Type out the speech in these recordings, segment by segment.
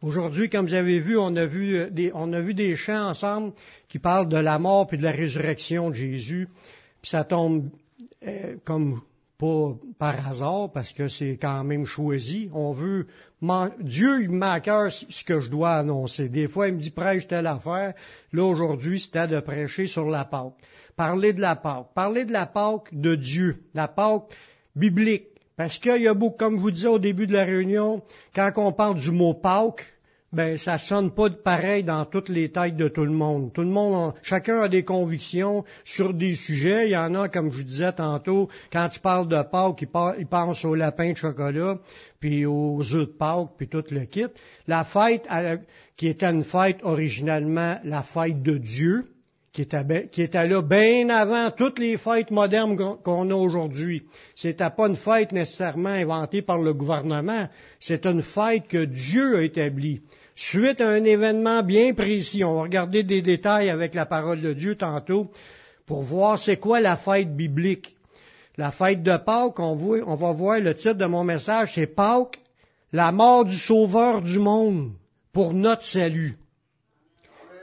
Aujourd'hui, comme vous avez vu, on a vu des, on a vu des chants ensemble qui parlent de la mort puis de la résurrection de Jésus. Puis ça tombe euh, comme pas par hasard parce que c'est quand même choisi. On veut Dieu il m'a à cœur ce que je dois annoncer. Des fois il me dit prêche telle affaire. Là aujourd'hui c'était de prêcher sur la Pâque. Parler de la Pâque. Parler de la Pâque de Dieu. La Pâque biblique. Parce qu'il y a beaucoup, comme je vous disais au début de la réunion, quand on parle du mot Pâques, ben ça sonne pas pareil dans toutes les têtes de tout le monde. Tout le monde, chacun a des convictions sur des sujets. Il y en a, comme je vous disais tantôt, quand tu parles de Pâques, ils, pensent au lapin de chocolat, puis aux œufs de Pâques, puis tout le kit. La fête, qui était une fête originalement la fête de Dieu, qui était, là bien avant toutes les fêtes modernes qu'on a aujourd'hui. C'était pas une fête nécessairement inventée par le gouvernement, c'est une fête que Dieu a établie. Suite à un événement bien précis, on va regarder des détails avec la parole de Dieu tantôt pour voir c'est quoi la fête biblique. La fête de Pâques, on, on va voir le titre de mon message, c'est Pâques, la mort du Sauveur du monde pour notre salut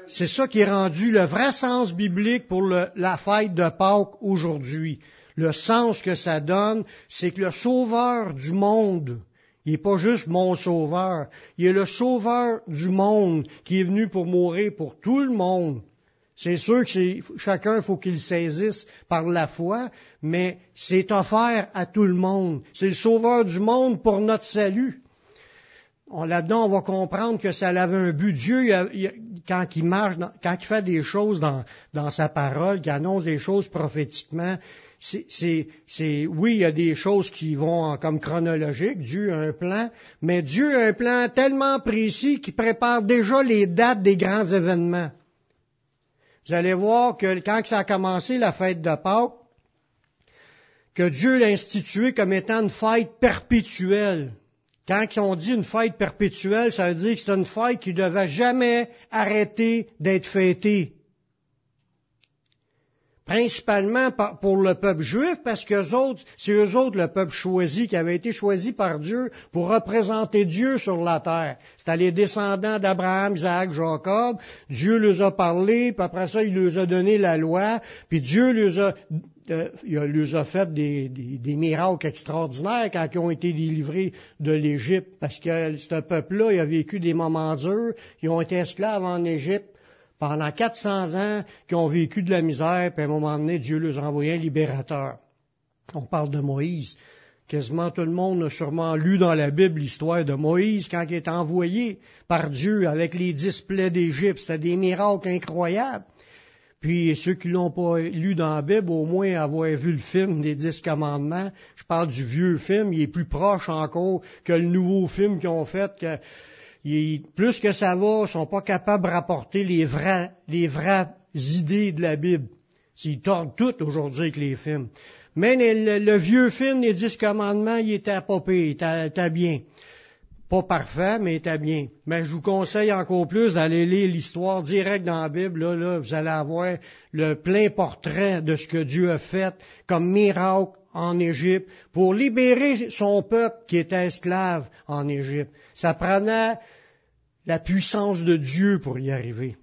c'est ça qui est rendu le vrai sens biblique pour la fête de Pâques aujourd'hui. Le sens que ça donne, c'est que le sauveur du monde, il n'est pas juste mon sauveur, il est le sauveur du monde qui est venu pour mourir pour tout le monde. C'est sûr que chacun faut qu'il saisisse par la foi, mais c'est offert à tout le monde. C'est le sauveur du monde pour notre salut là-dedans, on va comprendre que ça avait un but. Dieu, quand il marche, quand il fait des choses dans, sa parole, qu'il annonce des choses prophétiquement, c'est, oui, il y a des choses qui vont comme chronologique. Dieu a un plan, mais Dieu a un plan tellement précis qu'il prépare déjà les dates des grands événements. Vous allez voir que quand ça a commencé, la fête de Pâques, que Dieu l'a instituée comme étant une fête perpétuelle. Quand on dit une fête perpétuelle, ça veut dire que c'est une fête qui ne devait jamais arrêter d'être fêtée. Principalement pour le peuple juif, parce que c'est eux autres le peuple choisi, qui avait été choisi par Dieu pour représenter Dieu sur la terre. C'était les descendants d'Abraham, Isaac, Jacob. Dieu leur a parlé, puis après ça, il leur a donné la loi, puis Dieu leur a euh, il leur a fait des, miracles extraordinaires quand ils ont été délivrés de l'Égypte, parce que ce peuple-là, il a vécu des moments durs, ils ont été esclaves en Égypte pendant 400 ans, qui ont vécu de la misère, puis à un moment donné, Dieu leur a envoyé un libérateur. On parle de Moïse. Quasiment tout le monde a sûrement lu dans la Bible l'histoire de Moïse quand il est envoyé par Dieu avec les dix plaies d'Égypte. C'était des miracles incroyables. Puis ceux qui l'ont pas lu dans la Bible, au moins avoir vu le film des Dix Commandements. Je parle du vieux film, il est plus proche encore que le nouveau film qu'ils ont fait. Plus que ça va, ils sont pas capables de rapporter les vraies, les vraies idées de la Bible. Ils tordent tout aujourd'hui avec les films. Mais le, vieux film des Dix Commandements, il était pas il était bien pas parfait, mais était bien. Mais je vous conseille encore plus d'aller lire l'histoire directe dans la Bible. Là, là, vous allez avoir le plein portrait de ce que Dieu a fait comme miracle en Égypte pour libérer son peuple qui était esclave en Égypte. Ça prenait la puissance de Dieu pour y arriver.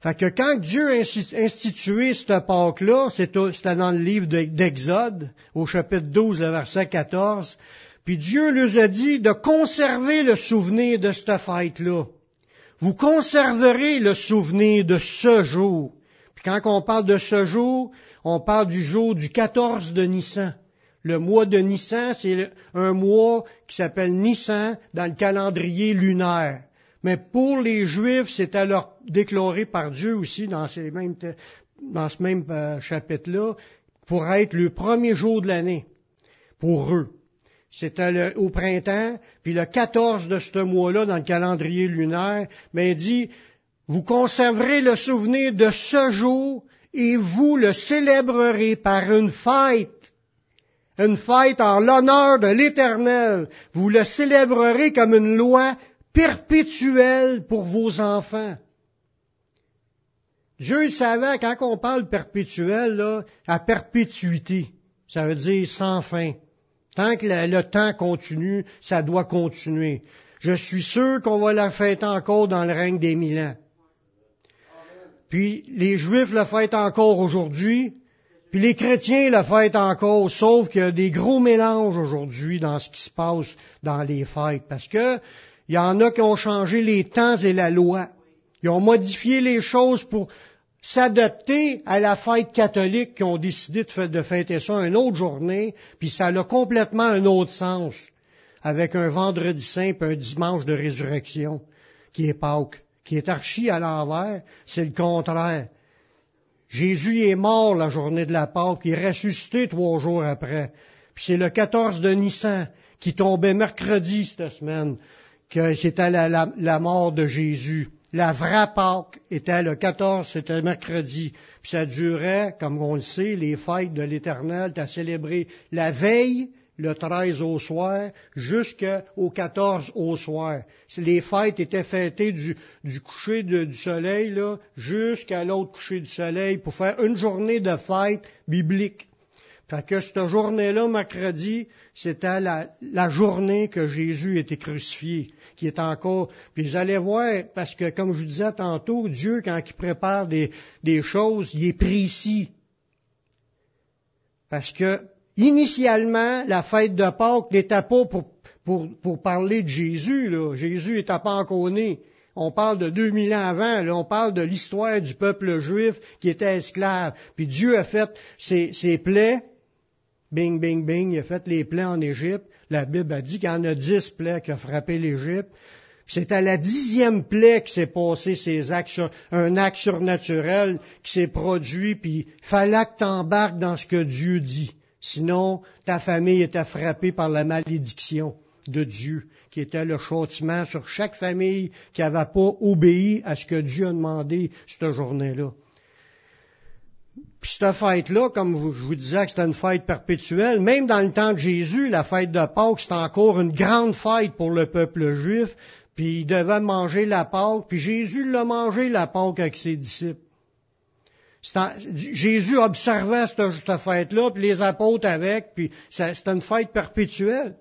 Fait que quand Dieu a institué cette Pâque-là, c'était dans le livre d'Exode, au chapitre 12, le verset 14, puis Dieu leur a dit de conserver le souvenir de cette fête-là. Vous conserverez le souvenir de ce jour. Puis quand on parle de ce jour, on parle du jour du 14 de Nissan. Le mois de Nissan, c'est un mois qui s'appelle Nissan dans le calendrier lunaire. Mais pour les Juifs, c'est alors déclaré par Dieu aussi dans, ce même euh, chapitre-là, pour être le premier jour de l'année, pour eux. C'était au printemps, puis le 14 de ce mois-là, dans le calendrier lunaire, mais il dit, vous conserverez le souvenir de ce jour et vous le célébrerez par une fête. Une fête en l'honneur de l'Éternel. Vous le célébrerez comme une loi perpétuelle pour vos enfants. Dieu savait, quand on parle perpétuel, à perpétuité, ça veut dire sans fin. Tant que le, temps continue, ça doit continuer. je suis sûr qu'on va la fêter encore dans le règne des mille ans. Puis les Juifs la fêtent encore aujourd'hui, puis les chrétiens la fêtent encore, sauf qu'il y a des gros mélanges aujourd'hui dans ce qui se passe dans les fêtes, parce que il y en a qui ont changé les temps et la loi. Ils ont modifié les choses pour s'adapter à la fête catholique qui ont décidé de fêter ça une autre journée, puis ça a complètement un autre sens, avec un vendredi saint et un dimanche de résurrection, qui est Pâques, qui est archi à l'envers, c'est le contraire. Jésus est mort la journée de la Pâque, il est ressuscité trois jours après. Puis c'est le 14 de Nissan qui tombait mercredi cette semaine, que c'était la, la, mort de Jésus. La vraie Pâque était le 14, c'était mercredi. Puis ça durait, comme on le sait, les fêtes de l'Éternel, tu as célébré la veille, le 13 au soir, jusqu'au 14 au soir. Les fêtes étaient fêtées du, coucher du soleil, là, jusqu'à l'autre coucher du soleil, pour faire une journée de fête biblique. Fait que cette journée-là, mercredi, c'était la, journée que Jésus était crucifié, qui est encore. Puis vous allez voir, parce que comme je vous disais tantôt, Dieu, quand il prépare des, choses, il est précis. Parce que initialement, la fête de Pâques n'était pas pour, pour, parler de Jésus. Là. Jésus n'était pas encore né. On parle de 2000 ans avant, là, on parle de l'histoire du peuple juif qui était esclave. Puis Dieu a fait ses, ses plaies Bing, bing, bing, il a fait les plaies en Égypte. La Bible a dit qu'il y en a dix plaies qui ont frappé l'Égypte. C'est à la dixième plaie que s'est passé ces actes, un acte surnaturel qui s'est produit, puis fallait que t'embarques dans ce que Dieu dit. Sinon, ta famille était frappée par la malédiction de Dieu, qui était le châtiment sur chaque famille qui n'avait pas obéi à ce que Dieu a demandé cette journée-là. Puis cette fête-là, comme je vous disais que c'était une fête perpétuelle, même dans le temps de Jésus, la fête de Pâques, c'était encore une grande fête pour le peuple juif, puis il devait manger la Pâques, puis Jésus l'a mangé la Pâques avec ses disciples. Jésus observait cette, cette fête-là, puis les apôtres avec, puis c'était une fête perpétuelle.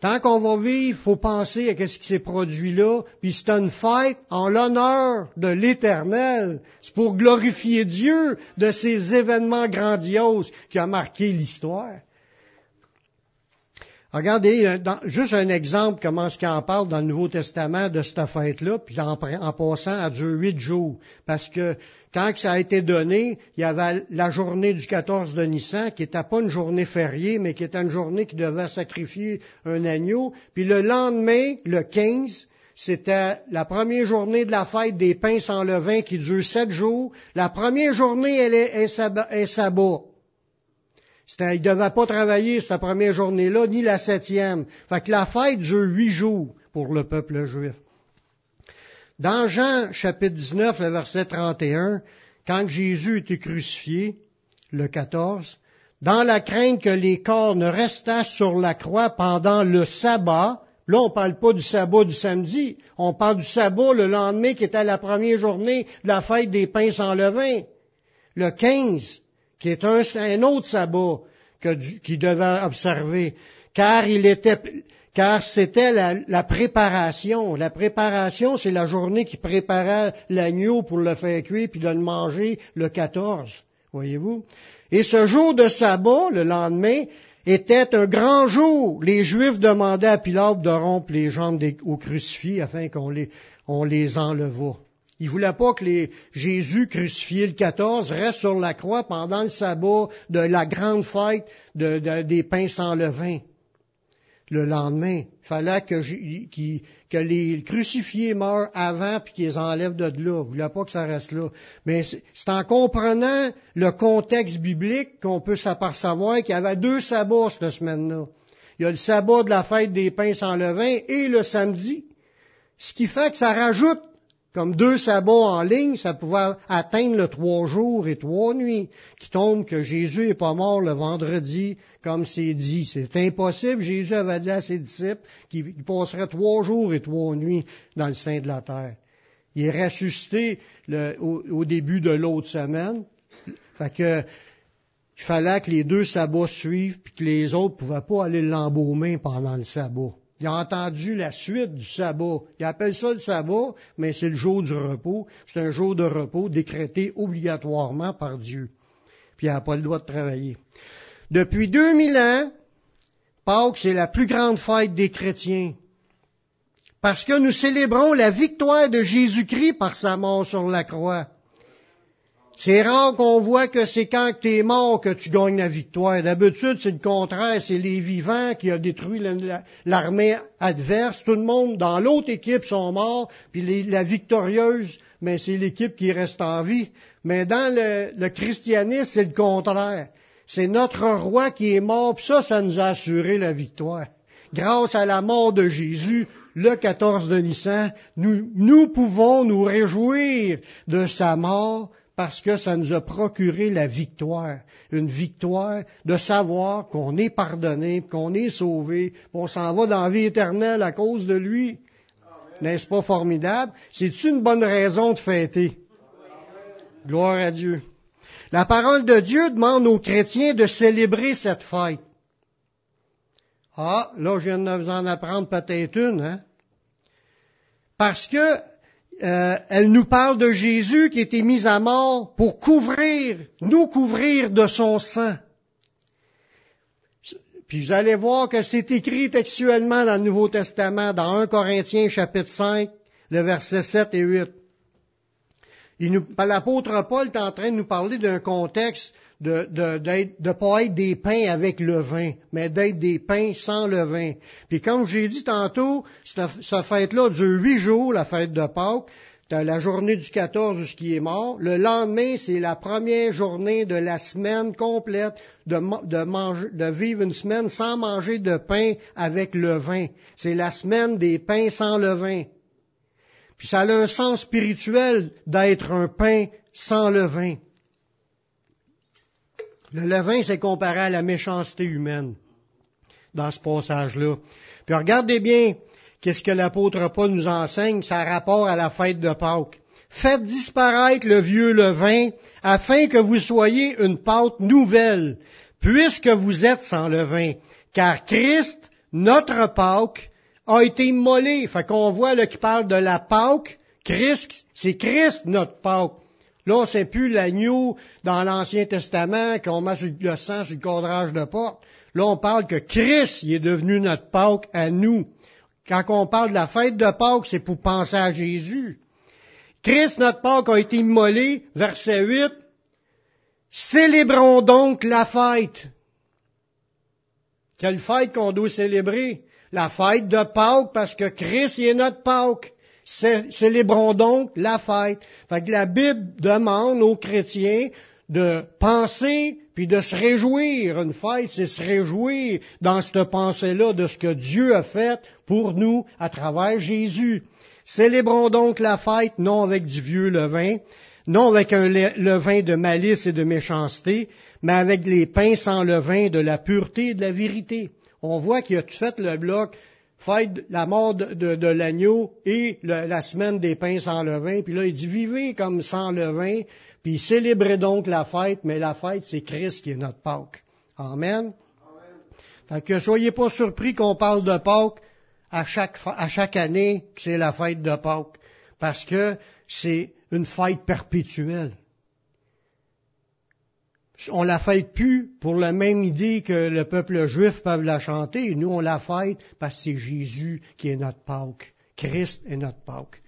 Tant qu'on va vivre, il faut penser à ce qui s'est produit là, puis c'est une fête en l'honneur de l'Éternel. C'est pour glorifier Dieu de ces événements grandioses qui ont marqué l'histoire. Regardez, euh, juste un exemple, comment ce qu'il en parle dans le Nouveau Testament de cette fête-là, puis en, passant à Dieu huit jours. Parce que quand ça a été donné, il y avait la journée du 14 de Nissan, qui n'était pas une journée fériée, mais qui était une journée qui devait sacrifier un agneau. Puis le lendemain, le 15, c'était la première journée de la fête des pains sans levain qui dure sept jours. La première journée, elle est sabbat. Il ne devait pas travailler cette première journée-là, ni la septième. Fait que la fête dure huit jours pour le peuple juif. Dans Jean chapitre 19, le verset 31, quand Jésus était crucifié, le 14, dans la crainte que les corps ne restassent sur la croix pendant le sabbat, là on ne parle pas du sabbat du samedi, on parle du sabbat le lendemain qui était la première journée de la fête des pains sans levain, le 15, qui est un, autre sabbat qu'il devait observer, car il était, car c'était la, préparation. La préparation, c'est la journée qui préparait l'agneau pour le faire cuire puis de le manger le 14. Voyez-vous? Et ce jour de sabbat, le lendemain, était un grand jour. Les Juifs demandaient à Pilate de rompre les jambes des, aux crucifix afin qu'on les, on les enlevât. Il voulait pas que les Jésus crucifié le 14 reste sur la croix pendant le sabbat de la grande fête des pains sans levain. Le lendemain, il fallait que, les crucifiés meurent avant puis qu'ils enlèvent de là. Il voulait pas que ça reste là. Mais c'est en comprenant le contexte biblique qu'on peut s'apercevoir qu'il y avait deux sabbats cette semaine-là. Il y a le sabbat de la fête des pains sans levain et le samedi. Ce qui fait que ça rajoute comme deux sabbats en ligne, ça pouvait atteindre le trois jours et trois nuits, qui tombe que Jésus est pas mort le vendredi, comme c'est dit. C'est impossible. Jésus avait dit à ses disciples qu'il passerait trois jours et trois nuits dans le sein de la terre. Il est ressuscité au, début de l'autre semaine. Fait que, il fallait que les deux sabbats suivent, puis que les autres ne pouvaient pas aller l'embaumer pendant le sabbat. Il a entendu la suite du sabbat. Il appelle ça le sabbat, mais c'est le jour du repos. C'est un jour de repos décrété obligatoirement par Dieu. Puis il n'a pas le droit de travailler. Depuis 2000 ans, Pâques, c'est la plus grande fête des chrétiens. Parce que nous célébrons la victoire de Jésus-Christ par sa mort sur la croix. C'est rare qu'on voit que c'est quand tu es mort que tu gagnes la victoire. D'habitude, c'est le contraire. C'est les vivants qui ont détruit l'armée adverse. Tout le monde dans l'autre équipe sont morts. Puis la victorieuse, mais c'est l'équipe qui reste en vie. Mais dans le, christianisme, c'est le contraire. C'est notre roi qui est mort. Puis ça, ça nous a assuré la victoire. Grâce à la mort de Jésus, le 14 de Nissan, nous pouvons nous réjouir de sa mort parce que ça nous a procuré la victoire. Une victoire de savoir qu'on est pardonné, qu'on est sauvé, qu'on s'en va dans la vie éternelle à cause de lui. N'est-ce pas formidable? C'est une bonne raison de fêter? Gloire à Dieu. La parole de Dieu demande aux chrétiens de célébrer cette fête. Ah, là, je viens de vous en apprendre peut-être une, hein? Parce que euh, elle nous parle de Jésus qui été mis à mort pour couvrir, nous couvrir de son sang. Puis vous allez voir que c'est écrit textuellement dans le Nouveau Testament, dans 1 Corinthiens chapitre 5, le verset 7 et 8. L'apôtre Paul est en train de nous parler d'un contexte de ne de, pas être des pains avec le vin, mais d'être des pains sans le vin. Puis comme j'ai dit tantôt, cette, fête-là dure huit jours, la fête de Pâques. la journée du 14 ce qui est mort. Le lendemain, c'est la première journée de la semaine complète de, de, manger, de vivre une semaine sans manger de pain avec le vin. C'est la semaine des pains sans le vin. Puis ça a un sens spirituel d'être un pain sans le vin. Le levain, c'est comparé à la méchanceté humaine dans ce passage-là. Puis regardez bien qu'est-ce que l'apôtre Paul nous enseigne, ça a rapport à la fête de Pâques. Faites disparaître le vieux levain afin que vous soyez une pâte nouvelle, puisque vous êtes sans levain. Car Christ, notre Pâques, a été immolé. Fait qu'on voit là qui parle de la Pâques. Christ, c'est Christ notre Pâques. Là, c'est plus l'agneau dans l'Ancien Testament qu'on met le sang sur le cadrage de porte. Là, on parle que Christ est devenu notre Pâque à nous. Quand on parle de la fête de Pâques, c'est pour penser à Jésus. Christ, notre Pâque, a été immolé, verset 8. Célébrons donc la fête. Quelle fête qu'on doit célébrer? La fête de Pâques, parce que Christ est notre Pâques célébrons donc la fête. Fait la Bible demande aux chrétiens de penser puis de se réjouir. Une fête, c'est se réjouir dans cette pensée-là de ce que Dieu a fait pour nous à travers Jésus. Célébrons donc la fête non avec du vieux levain, non avec un levain de malice et de méchanceté, mais avec les pains sans levain de la pureté et de la vérité. On voit qu'il a tout fait le bloc fête la mort de, l'agneau et la semaine des pains sans levain. Puis là, il dit, vivez comme sans levain, puis célébrez donc la fête, mais la fête, c'est Christ qui est notre Pâque. Amen. Amen. Fait que soyez pas surpris qu'on parle de Pâques à chaque, à chaque année que c'est la fête de Pâques, parce que c'est une fête perpétuelle on la fête plus pour la même idée que le peuple juif peut la chanter. Nous, on la fête parce que c'est Jésus qui est notre Pâque. Christ est notre Pâque.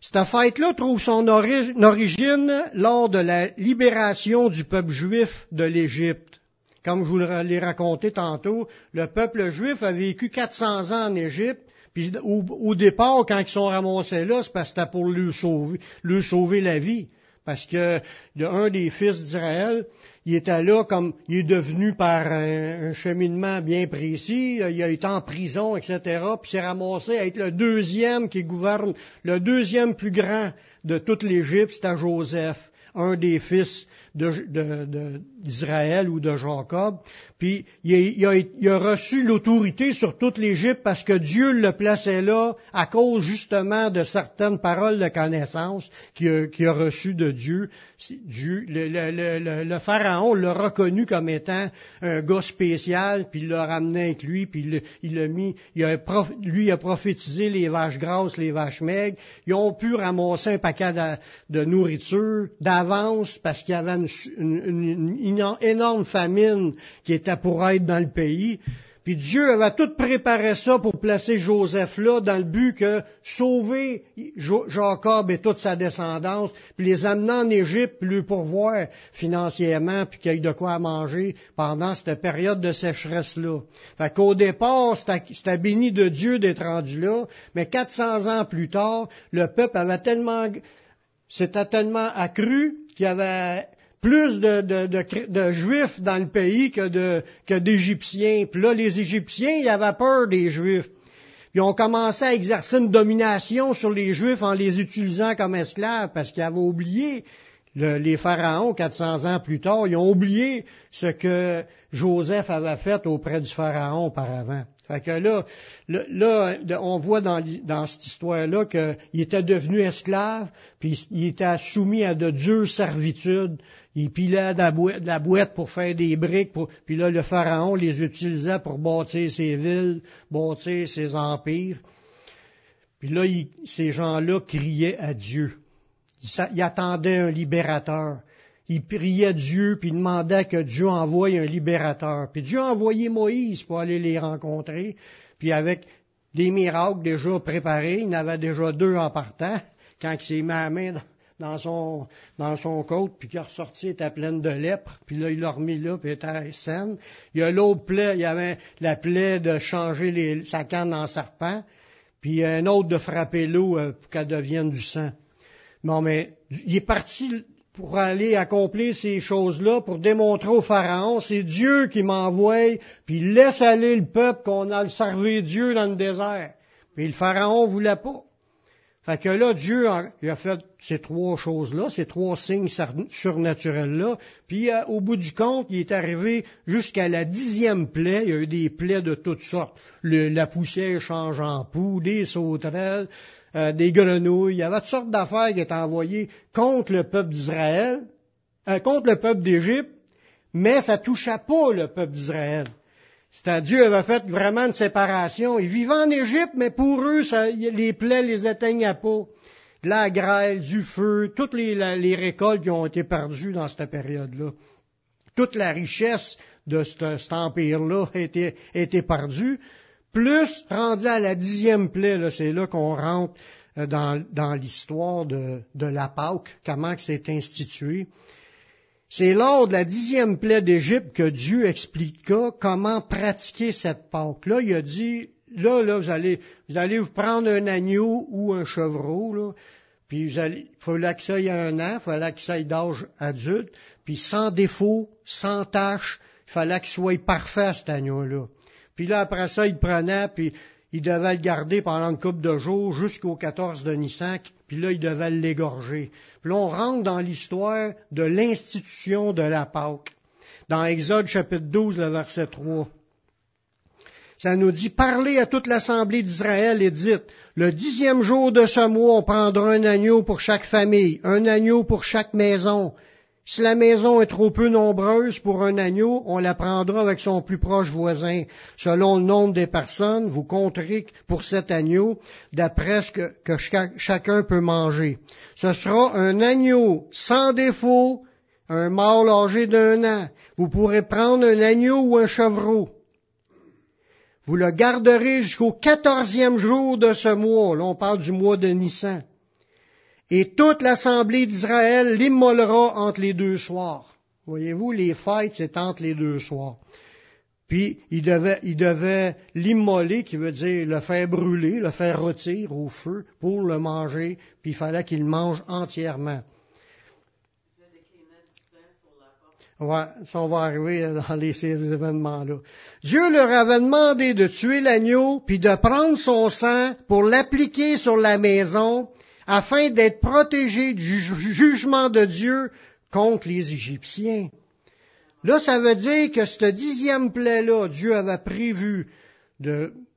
Cette fête-là trouve son origine lors de la libération du peuple juif de l'Égypte. Comme je vous l'ai raconté tantôt, le peuple juif a vécu 400 ans en Égypte, puis au, départ, quand ils sont ramassés là, c'est parce que c'était pour lui sauver, lui sauver la vie. Parce que un des fils d'Israël, il était là comme il est devenu par un, cheminement bien précis, il a été en prison, etc. Puis s'est ramassé à être le deuxième qui gouverne, le deuxième plus grand de toute l'Égypte, c'était Joseph. un des fils d'Israël de, de, ou de Jacob. Puis il a, il a, reçu l'autorité sur toute l'Égypte parce que Dieu le plaçait là à cause justement de certaines paroles de connaissance qu'il a, a reçues de Dieu. Dieu le, le, le, pharaon l'a reconnu comme étant un gars spécial, puis il l'a ramené avec lui, puis il l'a mis, il a, lui a prophétisé les vaches grasses, les vaches maigres. Ils ont pu ramasser un paquet de, de nourriture d'avance parce qu'il y avait une, une, une énorme famine qui était pour être dans le pays. Puis Dieu avait tout préparé ça pour placer Joseph là dans le but que sauver Jacob et toute sa descendance, puis les amener en Égypte, puis lui pourvoir financièrement, puis qu'il y ait de quoi manger pendant cette période de sécheresse-là. Fait qu'au départ, c'était béni de Dieu d'être rendu là, mais 400 ans plus tard, le peuple avait tellement, s'était tellement accru qu'il avait plus de, de, de, juifs dans le pays que, de, que d'Égyptiens. Puis là, les Égyptiens, ils avaient peur des juifs. Ils ont commencé à exercer une domination sur les juifs en les utilisant comme esclaves parce qu'ils avaient oublié les pharaons 400 ans plus tard, ils ont oublié ce que Joseph avait fait auprès du pharaon auparavant. Fait que là, là, on voit dans, dans cette histoire-là qu'il était devenu esclave, puis il était soumis à de dures servitudes. Il pilait de la, boîte, pour faire des briques, puis là, le pharaon les utilisait pour bâtir ses villes, bâtir ses empires. Puis là, ces gens-là criaient à Dieu. Ils, attendaient un libérateur. Ils priaient Dieu, puis ils demandaient que Dieu envoie un libérateur. Puis Dieu a envoyé Moïse pour aller les rencontrer, puis avec des miracles déjà préparés, il en avait déjà deux en partant, quand il s'est mis la main dans son, dans son côte, puis qu'il est ressorti, était pleine de lèpre, puis là, il l'a remis là, puis était saine. Il y a l'autre plaie, il y avait la plaie de changer les, sa canne en serpent, puis un autre de frapper l'eau euh, pour qu'elle devienne du sang. Non, mais il est parti pour aller accomplir ces choses-là, pour démontrer au Pharaon, c'est Dieu qui m'envoie, puis il laisse aller le peuple qu'on a le servi Dieu dans le désert. Puis le Pharaon voulait pas. Fait que là, Dieu a, fait ces trois choses-là, ces trois signes surnaturels-là, puis euh, au bout du compte, il est arrivé jusqu'à la dixième plaie, il y a eu des plaies de toutes sortes. la poussière change en poux, des sauterelles, euh, des grenouilles, il y avait toutes sortes d'affaires qui étaient envoyées contre le peuple d'Israël, euh, contre le peuple d'Égypte, mais ça touchait pas le peuple d'Israël. C'est Dieu avait fait vraiment une séparation. Ils vivaient en Égypte, mais pour eux, les plaies les éteignaient pas. La grêle, du feu, toutes les, récoltes qui ont été perdues dans cette période-là. Toute la richesse de cet, empire-là a été, perdue. Plus, rendu à la dixième plaie, c'est là qu'on rentre euh, dans, l'histoire de, de la Pâque, comment c'est institué. C'est lors de la dixième plaie d'Égypte que Dieu expliqua comment pratiquer cette Pâque. Là, il a dit, là, là, vous allez, vous allez vous prendre un agneau ou un chevreau, là, puis il fallait que ça ait un an, il fallait que ça ait d'âge adulte, puis sans défaut, sans tâche, il fallait qu'il soit parfait, cet agneau-là. Puis là, après ça, il prenait, puis il devait le garder pendant une couple de jours jusqu'au 14 de Nissan, puis là, il devait l'égorger. Puis là, on rentre dans l'histoire de l'institution de la Pâque. Dans Exode chapitre 12, le verset 3. Ça nous dit, parlez à toute l'assemblée d'Israël et dites, le dixième jour de ce mois, on prendra un agneau pour chaque famille, un agneau pour chaque maison, si la maison est trop peu nombreuse pour un agneau, on la prendra avec son plus proche voisin. Selon le nombre des personnes, vous compterez pour cet agneau d'après ce que, chacun peut manger. Ce sera un agneau sans défaut, un mâle âgé d'un an. Vous pourrez prendre un agneau ou un chevreau. Vous le garderez jusqu'au quatorzième jour de ce mois. Là, on parle du mois de Nissan et toute l'assemblée d'Israël l'immolera entre les deux soirs. Voyez-vous, les fêtes, c'est entre les deux soirs. Puis, il devait, il devait l'immoler, qui veut dire le faire brûler, le faire rôtir au feu pour le manger, puis il fallait qu'il mange entièrement. Ouais, ça va arriver dans les, événements-là. Dieu leur avait demandé de tuer l'agneau, puis de prendre son sang pour l'appliquer sur la maison, afin d'être protégés du jugement de Dieu contre les Égyptiens. Là, ça veut dire que ce dixième plaie-là, Dieu avait prévu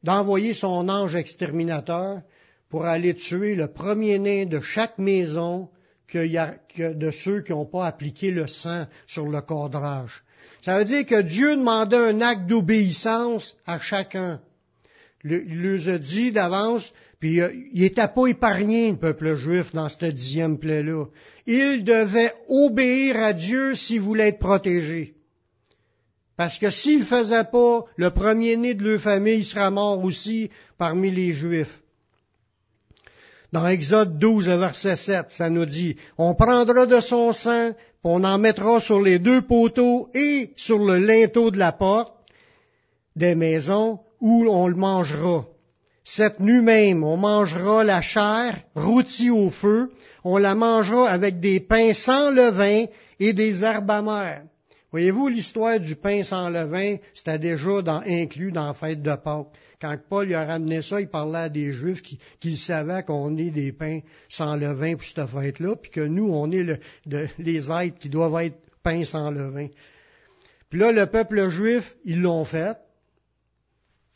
d'envoyer son ange exterminateur pour aller tuer le premier-né de chaque maison que, de ceux qui n'ont pas appliqué le sang sur le cadrage. Ça veut dire que Dieu demandait un acte d'obéissance à chacun. Il leur a dit d'avance, puis euh, il n'était pas épargné, le peuple juif, dans cette dixième plaie-là. Il devait obéir à Dieu s'il voulait être protégé. Parce que s'il ne faisait pas, le premier-né de leur famille sera mort aussi parmi les Juifs. Dans Exode 12, verset 7, ça nous dit, on prendra de son sang, on en mettra sur les deux poteaux et sur le linteau de la porte des maisons où on le mangera. Cette nuit même, on mangera la chair rôtie au feu, on la mangera avec des pains sans levain et des herbes amères. Voyez-vous, l'histoire du pain sans levain, c'était déjà inclus dans la fête de Pâques. Quand Paul lui a ramené ça, il parlait à des Juifs qui, savaient qu'on est des pains sans levain pour cette fête-là, puis que nous, on est les êtres qui doivent être pains sans levain. Puis là, le peuple juif, ils l'ont fait.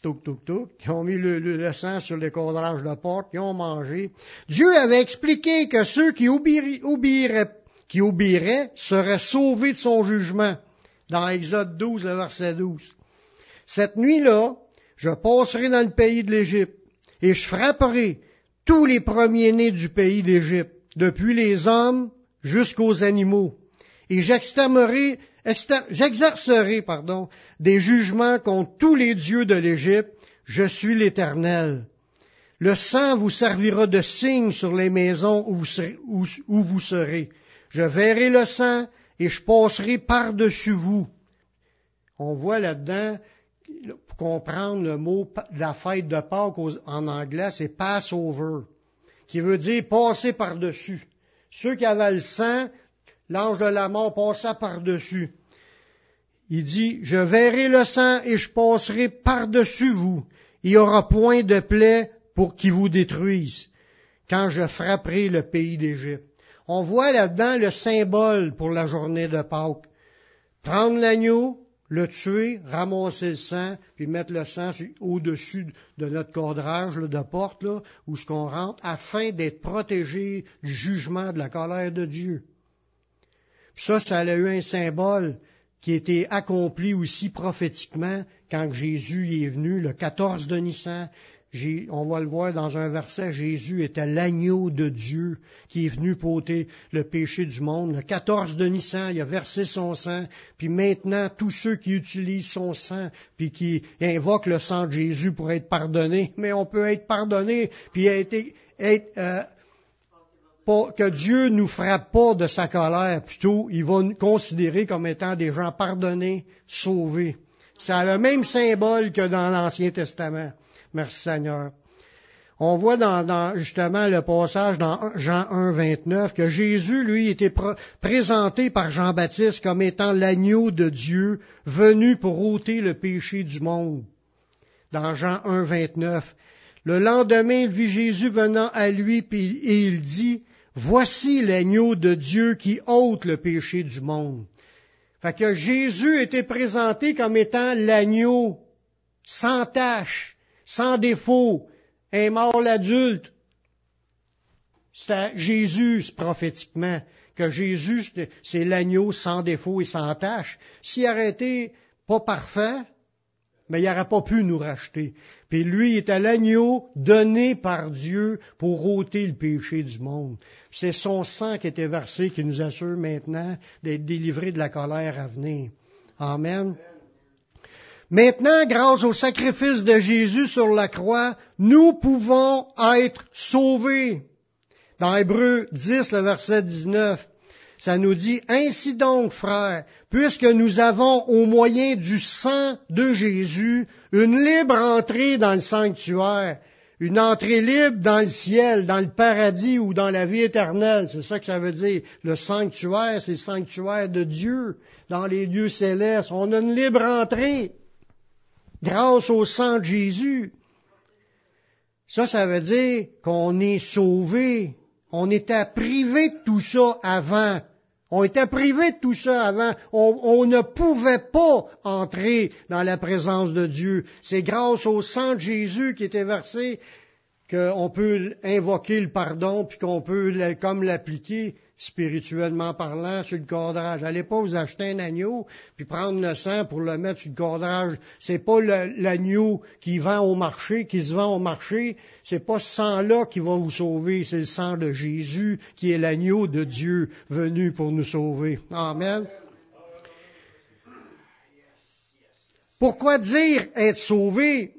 Touk, touk, touk. Ils ont mis le, sang sur les cadrages de porte, ils ont mangé. Dieu avait expliqué que ceux qui obéiraient, qui obéiraient seraient sauvés de son jugement. Dans Exode 12, verset 12. Cette nuit-là, je passerai dans le pays de l'Égypte, et je frapperai tous les premiers-nés du pays d'Égypte, depuis les hommes jusqu'aux animaux, et j'exercerai, pardon, des jugements contre tous les dieux de l'Égypte, je suis l'Éternel. Le sang vous servira de signe sur les maisons où vous serez. Je verrai le sang et je passerai par-dessus vous. On voit là-dedans pour comprendre le mot de la fête de Pâques en anglais, c'est Passover, qui veut dire passer par-dessus. Ceux qui avaient le sang, l'ange de la mort passa par-dessus. Il dit, je verrai le sang et je passerai par-dessus vous. Il n'y aura point de plaie pour qui vous détruise, quand je frapperai le pays d'Égypte. On voit là-dedans le symbole pour la journée de Pâques. Prendre l'agneau, le tuer, ramasser le sang, puis mettre le sang au-dessus de notre cadrage de porte, là, où ce qu'on rentre, afin d'être protégé du jugement de la colère de Dieu. Ça, ça a eu un symbole qui a été accompli aussi prophétiquement quand Jésus est venu, le 14 de Nissan, on va le voir dans un verset, Jésus était l'agneau de Dieu qui est venu pôter le péché du monde. Le 14 de Nissan, il a versé son sang, puis maintenant, tous ceux qui utilisent son sang, puis qui invoquent le sang de Jésus pour être pardonnés, mais on peut être pardonné, puis être, être euh, que Dieu nous frappe pas de sa colère, plutôt il va nous considérer comme étant des gens pardonnés, sauvés. C'est le même symbole que dans l'Ancien Testament. Merci Seigneur. On voit dans, justement le passage dans Jean 1, 29 que Jésus, lui, était présenté par Jean-Baptiste comme étant l'agneau de Dieu venu pour ôter le péché du monde. Dans Jean 1, 29. Le lendemain, il vit Jésus venant à lui et il dit, Voici l'agneau de Dieu qui ôte le péché du monde. Fait que Jésus était présenté comme étant l'agneau sans tache, sans défaut, un mort adulte. C'est Jésus, prophétiquement, que Jésus, c'est l'agneau sans défaut et sans tâche. S'il été pas parfait, mais il n'aurait pas pu nous racheter. Puis lui il était l'agneau donné par Dieu pour ôter le péché du monde. C'est son sang qui était versé qui nous assure maintenant d'être délivrés de la colère à venir. Amen. Maintenant, grâce au sacrifice de Jésus sur la croix, nous pouvons être sauvés. Dans Hébreu 10, le verset 19, ça nous dit, Ainsi donc, frères, puisque nous avons au moyen du sang de Jésus une libre entrée dans le sanctuaire, une entrée libre dans le ciel, dans le paradis ou dans la vie éternelle. C'est ça que ça veut dire. Le sanctuaire, c'est le sanctuaire de Dieu, dans les lieux célestes. On a une libre entrée grâce au sang de Jésus. Ça, ça veut dire qu'on est sauvé. On était privé de tout ça avant On était privés de tout ça avant. On, on, ne pouvait pas entrer dans la présence de Dieu. C'est grâce au sang de Jésus qui était versé qu'on peut invoquer le pardon, puis qu'on peut comme l'appliquer spirituellement parlant sur le cordrage. Allez pas vous acheter un agneau, puis prendre le sang pour le mettre sur le cordrage. C'est pas l'agneau qui vend au marché, qui se vend au marché. C'est pas ce sang-là qui va vous sauver. C'est le sang de Jésus qui est l'agneau de Dieu venu pour nous sauver. Amen. Pourquoi dire être sauvé?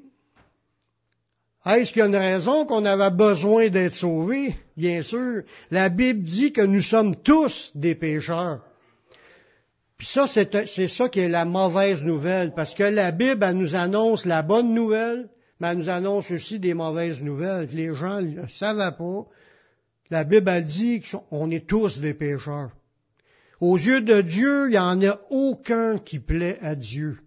Est-ce qu'il y a une raison qu'on avait besoin d'être sauvé? Bien sûr. La Bible dit que nous sommes tous des pécheurs. Puis ça, c'est ça qui est la mauvaise nouvelle, parce que la Bible, nous annonce la bonne nouvelle, mais elle nous annonce aussi des mauvaises nouvelles. Les gens ne le pas. La Bible, elle dit qu'on est tous des pécheurs. Aux yeux de Dieu, il n'y en a aucun qui plaît à Dieu.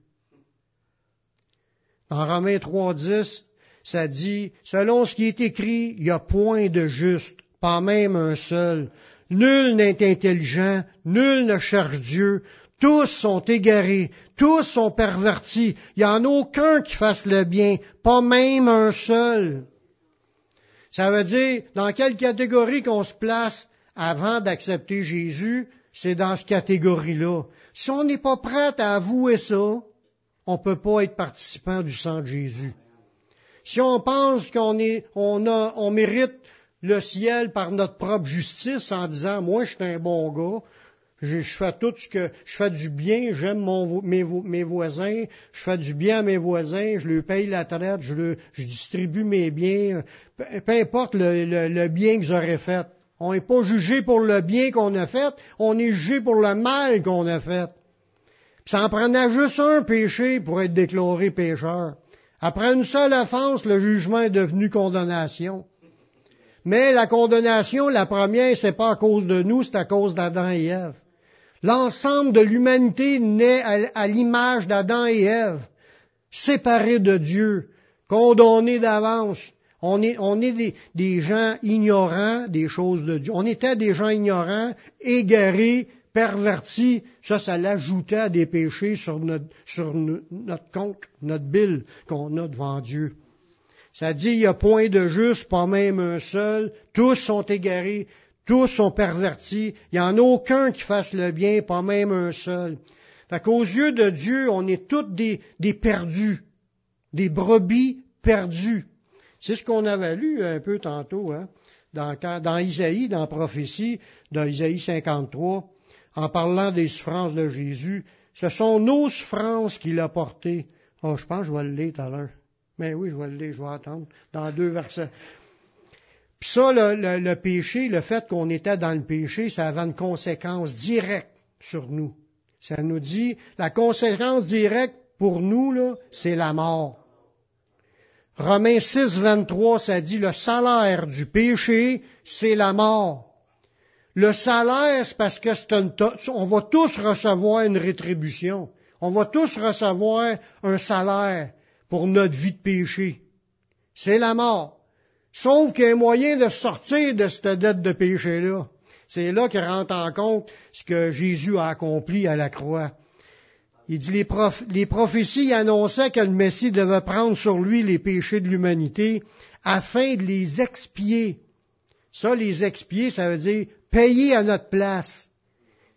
Dans Romains 3.10, ça dit, selon ce qui est écrit, il n'y a point de juste, pas même un seul. Nul n'est intelligent, nul ne cherche Dieu, tous sont égarés, tous sont pervertis, il n'y en a aucun qui fasse le bien, pas même un seul. Ça veut dire, dans quelle catégorie qu'on se place avant d'accepter Jésus, c'est dans cette catégorie-là. Si on n'est pas prêt à avouer ça, on ne peut pas être participant du sang de Jésus. Si on pense qu'on a, on mérite le ciel par notre propre justice en disant, moi, je suis un bon gars, je, fais tout ce que, je fais du bien, j'aime mes, voisins, je fais du bien à mes voisins, je leur paye la traite, je, distribue mes biens, peu, importe le, bien que j'aurais fait. On n'est pas jugé pour le bien qu'on a fait, on est jugé pour le mal qu'on a fait. ça en prenait juste un péché pour être déclaré pécheur. Après une seule offense, le jugement est devenu condamnation. Mais la condamnation, la première, c'est pas à cause de nous, c'est à cause d'Adam et Ève. L'ensemble de l'humanité naît à, l'image d'Adam et Ève, séparés de Dieu, condamnés d'avance. On est, des, gens ignorants des choses de Dieu. On était des gens ignorants, égarés, perverti, ça, ça l'ajoutait à des péchés sur notre, sur notre compte, notre bille qu'on a devant Dieu. Ça dit, il n'y a point de juste, pas même un seul, tous sont égarés, tous sont pervertis, il n'y en a aucun qui fasse le bien, pas même un seul. Fait qu'aux yeux de Dieu, on est tous des, des perdus, des brebis perdus. C'est ce qu'on avait lu un peu tantôt, hein, dans, dans Isaïe, dans la prophétie, dans Isaïe 53 en parlant des souffrances de Jésus, ce sont nos souffrances qu'il a portées. Oh, je pense que je vais le lire tout à l'heure. Mais oui, je vais le lire, je vais attendre, dans deux versets. Puis ça, le, péché, le fait qu'on était dans le péché, ça avait une conséquence directe sur nous. Ça nous dit, la conséquence directe pour nous, là, c'est la mort. Romains 6, 23, ça dit, le salaire du péché, c'est la mort. Le salaire, c'est parce que c'est on va tous recevoir une rétribution. On va tous recevoir un salaire pour notre vie de péché. C'est la mort. Sauf qu'il y a moyen de sortir de cette dette de péché-là. C'est là qu'il rentre en compte ce que Jésus a accompli à la croix. Il dit les, les prophéties annonçaient que le Messie devait prendre sur lui les péchés de l'humanité afin de les expier. Ça, les expier, ça veut dire payer à notre place.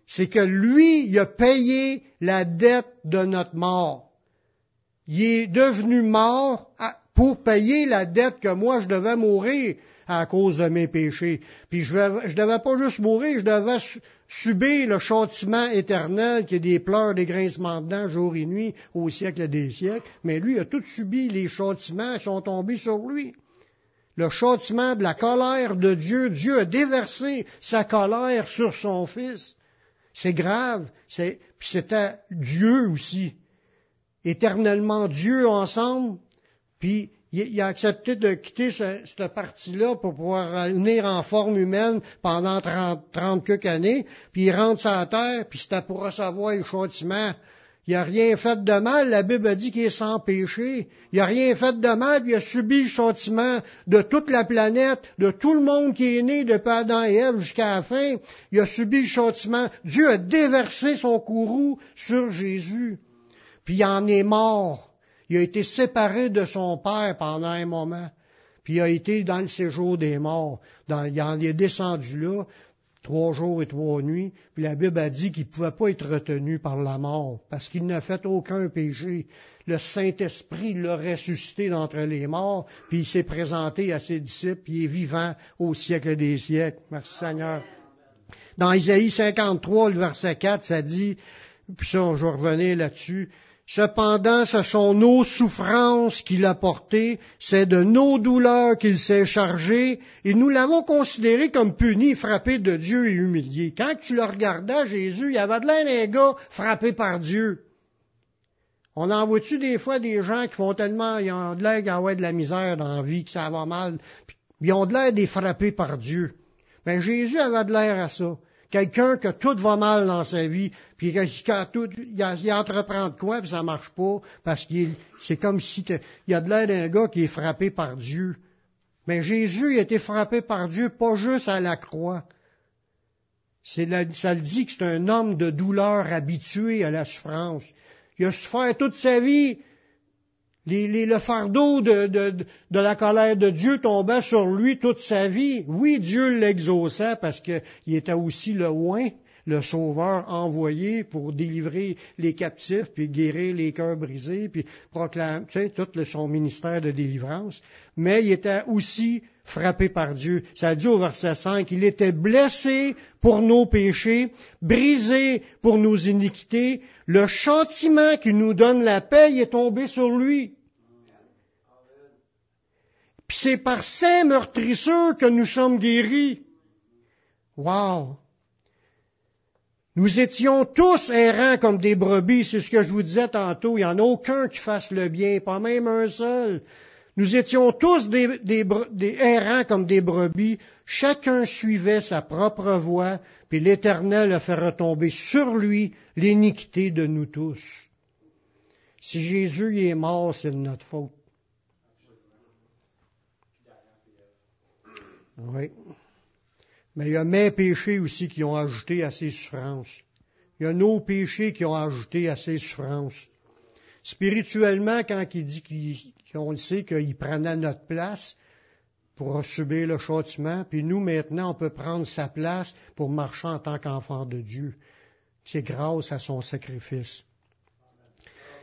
C'est que lui, il a payé la dette de notre mort. Il est devenu mort pour payer la dette que moi je devais mourir à cause de mes péchés. Puis je ne devais pas juste mourir, je devais subir le châtiment éternel qui est des pleurs, des grincements de dents jour et nuit au siècle des siècles. Mais lui a tout subi, les châtiments sont tombés sur lui le châtiment de la colère de Dieu. Dieu a déversé sa colère sur son Fils. C'est grave. C'est, c'était Dieu aussi. Éternellement Dieu ensemble. Puis il, a accepté de quitter cette partie-là pour pouvoir venir en forme humaine pendant 30, 30 quelques années. Puis il rentre sur la terre, puis c'était pour recevoir le châtiment Il n'a rien fait de mal. La Bible a dit qu'il est sans péché. Il n'a rien fait de mal. Il a subi le châtiment de toute la planète, de tout le monde qui est né depuis Adam et Ève jusqu'à la fin. Il a subi le châtiment. Dieu a déversé son courroux sur Jésus. Puis il en est mort. Il a été séparé de son Père pendant un moment. Puis il a été dans le séjour des morts. il en est descendu là trois jours et trois nuits, puis la Bible a dit qu'il ne pouvait pas être retenu par la mort, parce qu'il n'a fait aucun péché. Le Saint-Esprit l'a ressuscité d'entre les morts, puis il s'est présenté à ses disciples, puis il est vivant au siècle des siècles. Merci Seigneur. Dans Isaïe 53, le verset 4, ça dit, puis ça, je vais revenir là-dessus, Cependant, ce sont nos souffrances qu'il a portées, c'est de nos douleurs qu'il s'est chargé, et nous l'avons considéré comme puni, frappé de Dieu et humilié. Quand tu le regardais, Jésus, il avait de l'air d'un gars frappé par Dieu. On en voit-tu des fois des gens qui font tellement, ils ont de l'air d'avoir de la misère dans la vie, que ça va mal, puis ils ont de l'air des frappés par Dieu. Mais Jésus avait de l'air à ça. Quelqu'un que tout va mal dans sa vie, puis quand tout, il, entreprend de quoi, puis ça marche pas, parce qu'il c'est comme si il y a de l'air d'un gars qui est frappé par Dieu. Mais Jésus a été frappé par Dieu, pas juste à la croix. C'est ça le dit que c'est un homme de douleur habitué à la souffrance. Il a souffert toute sa vie, le fardeau de, la colère de Dieu tombait sur lui toute sa vie. Oui, Dieu l'exauçait parce qu'il était aussi le oin, le sauveur envoyé pour délivrer les captifs, puis guérir les cœurs brisés, puis proclamer, tu tout son ministère de délivrance. Mais il était aussi frappé par Dieu. Ça dit au verset 5, il était blessé pour nos péchés, brisé pour nos iniquités. Le châtiment qui nous donne la paix est tombé sur lui. Puis c'est par ces meurtrisseurs que nous sommes guéris. Wow! Nous étions tous errants comme des brebis, c'est ce que je vous disais tantôt. Il n'y en a aucun qui fasse le bien, pas même un seul. Nous étions tous des, errants comme des brebis. Chacun suivait sa propre voie, puis l'Éternel a fait retomber sur lui l'iniquité de nous tous. Si Jésus est mort, c'est de notre faute. Oui. Mais il y a mes péchés aussi qui ont ajouté à ses souffrances. Il y a nos péchés qui ont ajouté à ses souffrances. Spirituellement, quand il dit qu'on le sait qu'il prenait notre place pour subir le châtiment, puis nous maintenant on peut prendre sa place pour marcher en tant qu'enfant de Dieu. C'est grâce à son sacrifice.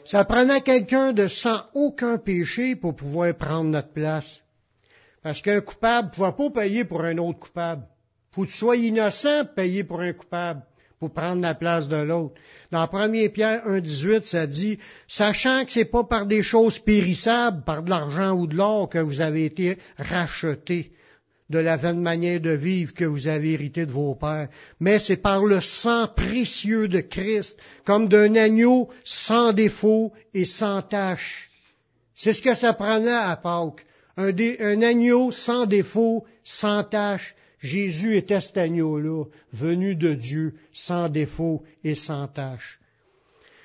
Ça prenait quelqu'un de sans aucun péché pour pouvoir prendre notre place. Parce qu'un coupable ne pouvait pas payer pour un autre coupable faut que tu sois innocent pour payer pour un coupable, pour prendre la place de l'autre. Dans 1 Pierre 1,18, ça dit, sachant que c'est pas par des choses périssables, par de l'argent ou de l'or que vous avez été rachetés de la vaine manière de vivre que vous avez hérité de vos pères, mais c'est par le sang précieux de Christ, comme d'un agneau sans défaut et sans tache. C'est ce que ça prenait à Pâques. Un, un agneau sans défaut, sans tache, Jésus était cet agneau-là, venu de Dieu, sans défaut et sans tache.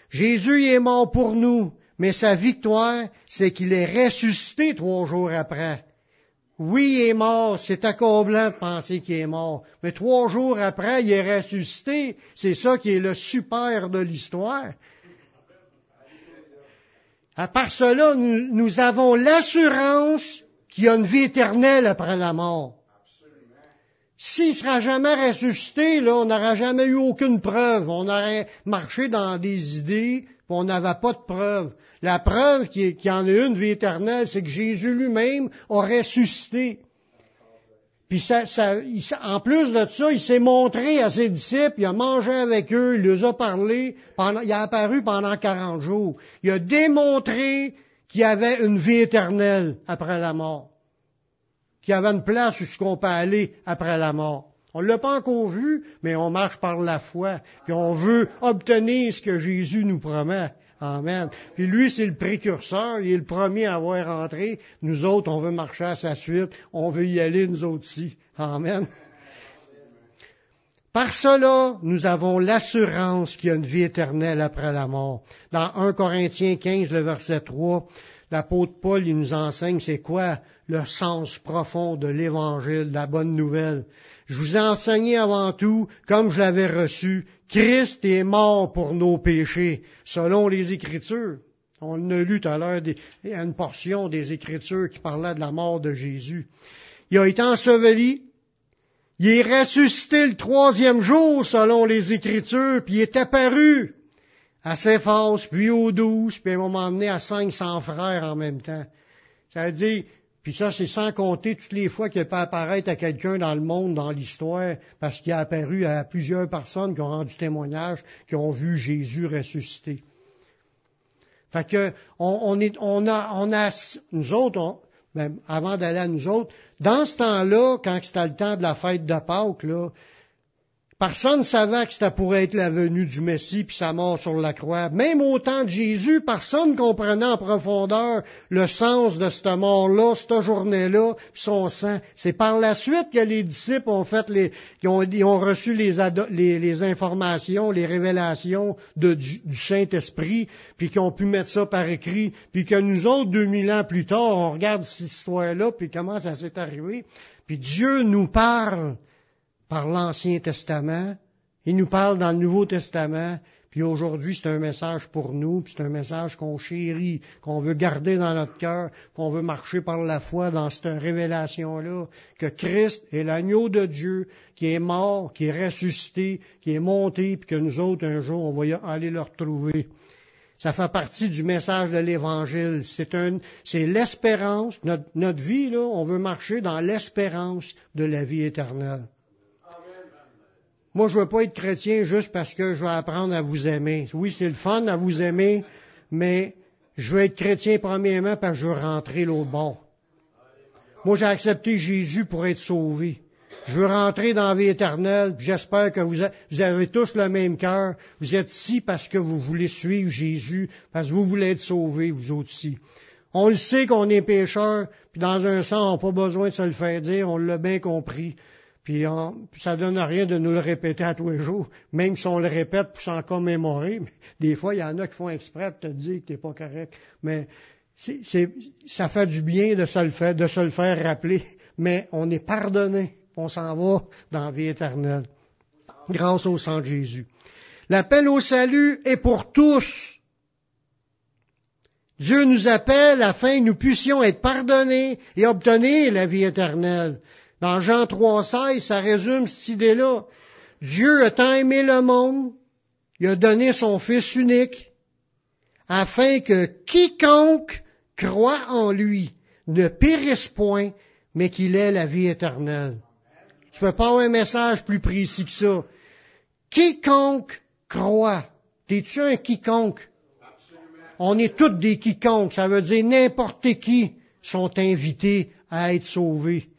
Jésus est mort pour nous, mais sa victoire, c'est qu'il est ressuscité trois jours après. Oui, il est mort, c'est accablant de penser qu'il est mort, mais trois jours après, il est ressuscité. C'est ça qui est le super de l'histoire. À part cela, nous, nous avons l'assurance qu'il y a une vie éternelle après la mort. S'il sera jamais ressuscité, on n'aura jamais eu aucune preuve. On aurait marché dans des idées, on n'avait pas de preuve. La preuve qu'il y en a une vie éternelle, c'est que Jésus lui-même a ressuscité. Puis en plus de ça, il s'est montré à ses disciples, il a mangé avec eux, il les a parlé, il a apparu pendant 40 jours. Il a démontré qu'il y avait une vie éternelle après la mort qu'il y avait une place où qu'on peut aller après la mort. On ne l'a pas encore vu, mais on marche par la foi, puis on veut obtenir ce que Jésus nous promet. Amen. Puis lui, c'est le précurseur, il est le premier à avoir rentré. Nous autres, on veut marcher à sa suite, on veut y aller, nous autres aussi. Amen. Par cela, nous avons l'assurance qu'il y a une vie éternelle après la mort. Dans 1 Corinthiens 15, le verset 3, l'apôtre Paul il nous enseigne c'est quoi le sens profond de l'évangile, de la bonne nouvelle. Je vous ai enseigné avant tout, comme je l'avais reçu, Christ est mort pour nos péchés, selon les Écritures. On a lu tout à l'heure une portion des Écritures qui parlait de la mort de Jésus. Il a été enseveli, il est ressuscité le troisième jour selon les Écritures, puis il est apparu à Céphas, puis aux douze, puis à un moment donné à 500 frères en même temps. Ça veut dire, puis ça c'est sans compter toutes les fois qu'il peut apparaître à quelqu'un dans le monde, dans l'histoire, parce qu'il a apparu à plusieurs personnes qui ont rendu témoignage, qui ont vu Jésus ressuscité. Fait que on, on a, on a, nous autres, on, ben, avant d'aller à nous autres, dans ce temps-là, quand c'était le temps de la fête de Pâques, là, Personne ne savait que c'était pour être la venue du Messie puis sa mort sur la croix. Même au temps de Jésus, personne ne comprenait en profondeur le sens de cette mort-là, cette journée-là, son sang. C'est par la suite que les disciples ont fait les, qui ont, ont, reçu les, informations, les révélations du, Saint-Esprit, puis qui ont pu mettre ça par écrit, puis que nous autres, 2000 ans plus tard, on regarde cette histoire-là, puis comment ça s'est arrivé. Puis Dieu nous parle par l'Ancien Testament, il nous parle dans le Nouveau Testament, puis aujourd'hui c'est un message pour nous, puis c'est un message qu'on chérit, qu'on veut garder dans notre cœur, qu'on veut marcher par la foi dans cette révélation-là, que Christ est l'agneau de Dieu, qui est mort, qui est ressuscité, qui est monté, puis que nous autres un jour on va aller le retrouver. Ça fait partie du message de l'Évangile. C'est un, c'est l'espérance. Notre, notre vie, là, on veut marcher dans l'espérance de la vie éternelle. Moi, je veux pas être chrétien juste parce que je veux apprendre à vous aimer. Oui, c'est le fun à vous aimer, mais je veux être chrétien premièrement parce que je veux rentrer l'autre bord. Moi, j'ai accepté Jésus pour être sauvé. Je veux rentrer dans la vie éternelle, j'espère que vous, avez tous le même cœur. Vous êtes ici parce que vous voulez suivre Jésus, parce que vous voulez être sauvés, vous autres ici. On le sait qu'on est pécheurs, puis dans un sens, on n'a pas besoin de se le faire dire, on l'a bien compris. Puis ça donne rien de nous le répéter à tous les jours, même si on le répète pour s'en commémorer. des fois, il y en a qui font exprès de te dire que tu n'es pas correct. Mais ça fait du bien de se le faire, de se le faire rappeler. Mais on est pardonné. On s'en va dans la vie éternelle. Grâce au sang de Jésus. L'appel au salut est pour tous. Dieu nous appelle afin que nous puissions être pardonnés et obtenir la vie éternelle. Dans Jean 3,16, ça résume cette idée-là. Dieu a tant aimé le monde, il a donné son Fils unique, afin que quiconque croit en lui ne périsse point, mais qu'il ait la vie éternelle. Tu peux pas avoir un message plus précis que ça. Quiconque croit. T'es-tu un quiconque? On est tous des quiconques. Ça veut dire n'importe qui sont invités à être sauvés.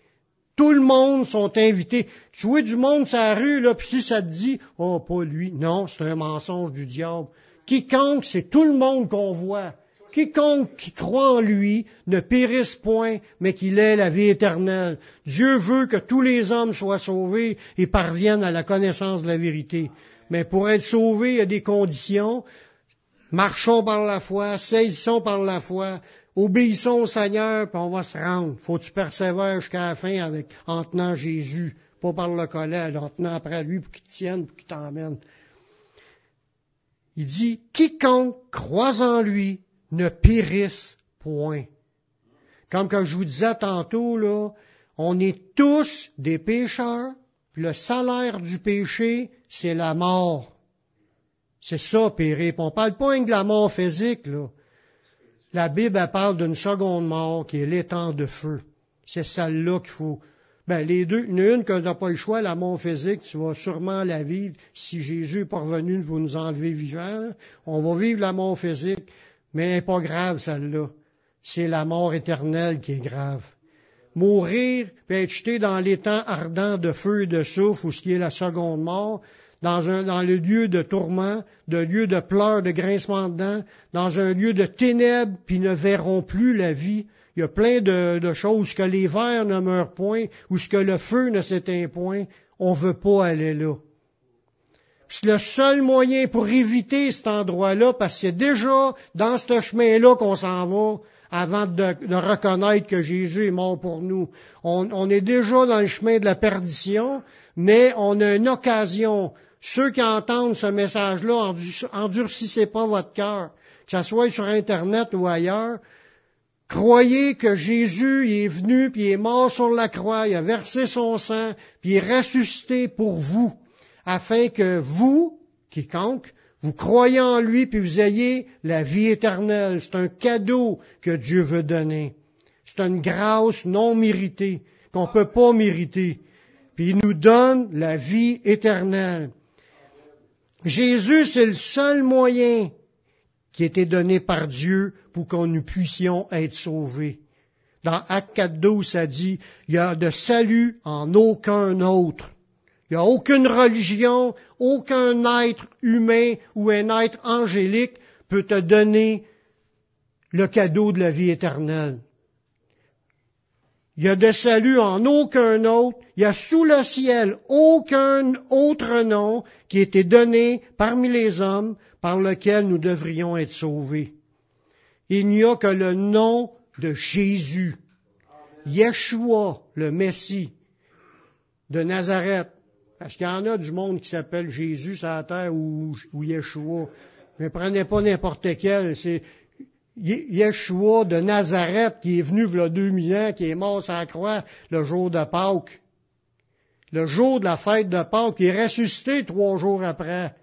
Tout le monde sont invités. Tu vois du monde sur la rue, là, puis si ça te dit, oh, pas lui. Non, c'est un mensonge du diable. Quiconque, c'est tout le monde qu'on voit. Quiconque qui croit en lui ne périsse point, mais qu'il ait la vie éternelle. Dieu veut que tous les hommes soient sauvés et parviennent à la connaissance de la vérité. Mais pour être sauvés, il y a des conditions. Marchons par la foi, saisissons par la foi, Obéissons au Seigneur, puis on va se rendre. Faut que tu persévères jusqu'à la fin avec, en tenant Jésus, pas par le collet, en tenant après lui pour qu'il tienne, pour qu'il t'emmène. Il dit, quiconque croit en lui ne périsse point. Comme quand je vous disais tantôt, là, on est tous des pécheurs, le salaire du péché, c'est la mort. C'est ça, périr. On parle pas de la mort physique, là. La Bible parle d'une seconde mort qui est l'étang de feu. C'est celle-là qu'il faut. Ben, les deux, une, une que tu n'as pas le choix, la mort physique, tu vas sûrement la vivre. Si Jésus est parvenu vous nous enlever vivants, on va vivre la mort physique, mais elle n'est pas grave, celle-là. C'est la mort éternelle qui est grave. Mourir, puis être jeté dans l'étang ardent de feu et de souffle, ou ce qui est la seconde mort, dans, un, dans le lieu de tourment, de lieu de pleurs, de grincement de dents, dans un lieu de ténèbres, puis ne verront plus la vie. Il y a plein de, de choses que les vers ne meurent point, ou ce que le feu ne s'éteint point. On veut pas aller là. C'est le seul moyen pour éviter cet endroit-là, parce que déjà dans ce chemin-là qu'on s'en va avant de, reconnaître que Jésus est mort pour nous. On, on, est déjà dans le chemin de la perdition, mais on a une occasion. Ceux qui entendent ce message-là, endurcissez pas votre cœur, que ce soit sur Internet ou ailleurs. Croyez que Jésus est venu, puis est mort sur la croix, il a versé son sang, puis il est ressuscité pour vous, afin que vous, quiconque, vous croyez en lui, puis vous ayez la vie éternelle. C'est un cadeau que Dieu veut donner. C'est une grâce non méritée, qu'on ne peut pas mériter. Puis il nous donne la vie éternelle. Jésus, c'est le seul moyen qui a été donné par Dieu pour qu'on nous puissions être sauvés. Dans Acte 4.12, ça dit, il y a de salut en aucun autre. Il n'y a aucune religion, aucun être humain ou un être angélique peut te donner le cadeau de la vie éternelle. Il y a de salut en aucun autre. Il y a sous le ciel aucun autre nom qui a été donné parmi les hommes par lequel nous devrions être sauvés. Il n'y a que le nom de Jésus, Yeshua, le Messie de Nazareth. Parce qu'il y en a du monde qui s'appelle Jésus sur la terre ou, Yeshua. Ne prenez pas n'importe quel. Yeshua de Nazareth qui est venu il y a 2000 ans, qui est mort la croix le jour de Pâques. Le jour de la fête de Pâques, qui est ressuscité trois jours après.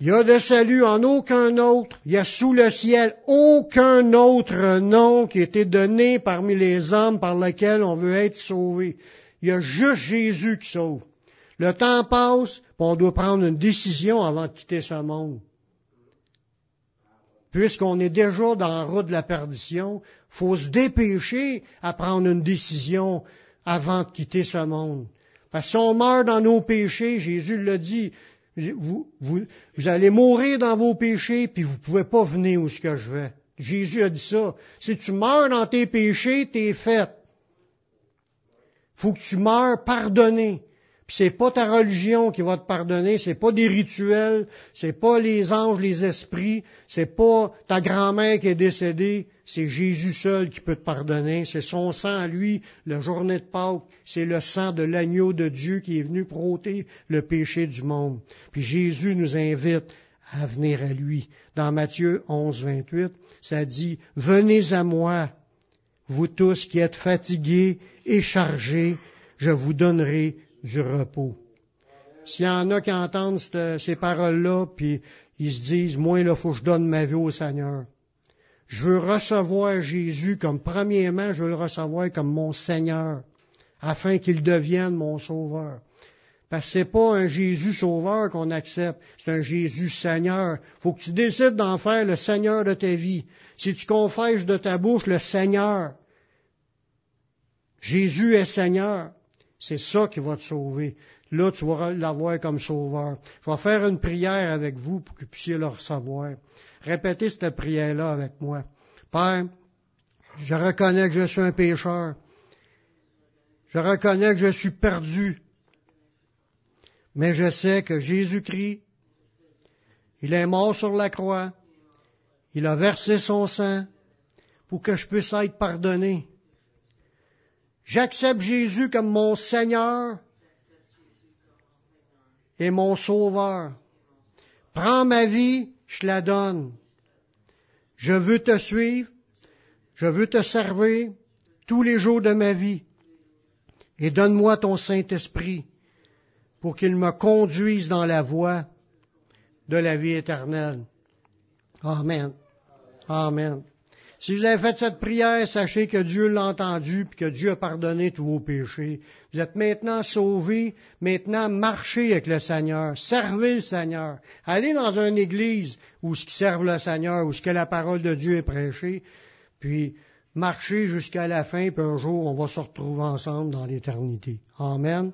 Il y a de salut en aucun autre. Il y a sous le ciel aucun autre nom qui a été donné parmi les hommes par lequel on veut être sauvé. Il y a juste Jésus qui sauve. Le temps passe, on doit prendre une décision avant de quitter ce monde. Puisqu'on est déjà dans la route de la perdition, faut se dépêcher à prendre une décision avant de quitter ce monde. Parce que si on meurt dans nos péchés, Jésus l'a dit, vous, allez mourir dans vos péchés, puis vous ne pouvez pas venir où ce que je vais. Jésus a dit ça. Si tu meurs dans tes péchés, t'es fait. Faut que tu meurs pardonné. Puis c'est pas ta religion qui va te pardonner, c'est pas des rituels, c'est pas les anges, les esprits, c'est pas ta grand-mère qui est décédée, c'est Jésus seul qui peut te pardonner, c'est son sang à lui, la journée de Pâques, c'est le sang de l'agneau de Dieu qui est venu pour ôter le péché du monde. Puis Jésus nous invite à venir à lui. Dans Matthieu 11, 28, ça dit, Venez à moi, vous tous qui êtes fatigués et chargés, je vous donnerai du repos. S'il y en a qui entendent ces paroles-là, puis ils se disent, moi, il faut que je donne ma vie au Seigneur. Je veux recevoir Jésus comme, premièrement, je veux le recevoir comme mon Seigneur, afin qu'il devienne mon Sauveur. Parce que c'est pas un Jésus Sauveur qu'on accepte, c'est un Jésus Seigneur. Faut que tu décides d'en faire le Seigneur de ta vie. Si tu confesses de ta bouche le Seigneur, Jésus est Seigneur. C'est ça qui va te sauver. Là, tu vas l'avoir comme sauveur. Je vais faire une prière avec vous pour que vous puissiez le recevoir. Répétez cette prière-là avec moi. Père, je reconnais que je suis un pécheur. Je reconnais que je suis perdu. Mais je sais que Jésus-Christ, il est mort sur la croix. Il a versé son sang pour que je puisse être pardonné. J'accepte Jésus comme mon Seigneur et mon Sauveur. Prends ma vie, je la donne. Je veux te suivre, je veux te servir tous les jours de ma vie. Et donne-moi ton Saint-Esprit pour qu'il me conduise dans la voie de la vie éternelle. Amen. Amen. Si vous avez fait cette prière, sachez que Dieu l'a entendu et que Dieu a pardonné tous vos péchés. Vous êtes maintenant sauvés. Maintenant, marchez avec le Seigneur. Servez le Seigneur. Allez dans une église où ce qui serve le Seigneur, où ce que la parole de Dieu est prêchée. Puis, marchez jusqu'à la fin, puis un jour, on va se retrouver ensemble dans l'éternité. Amen.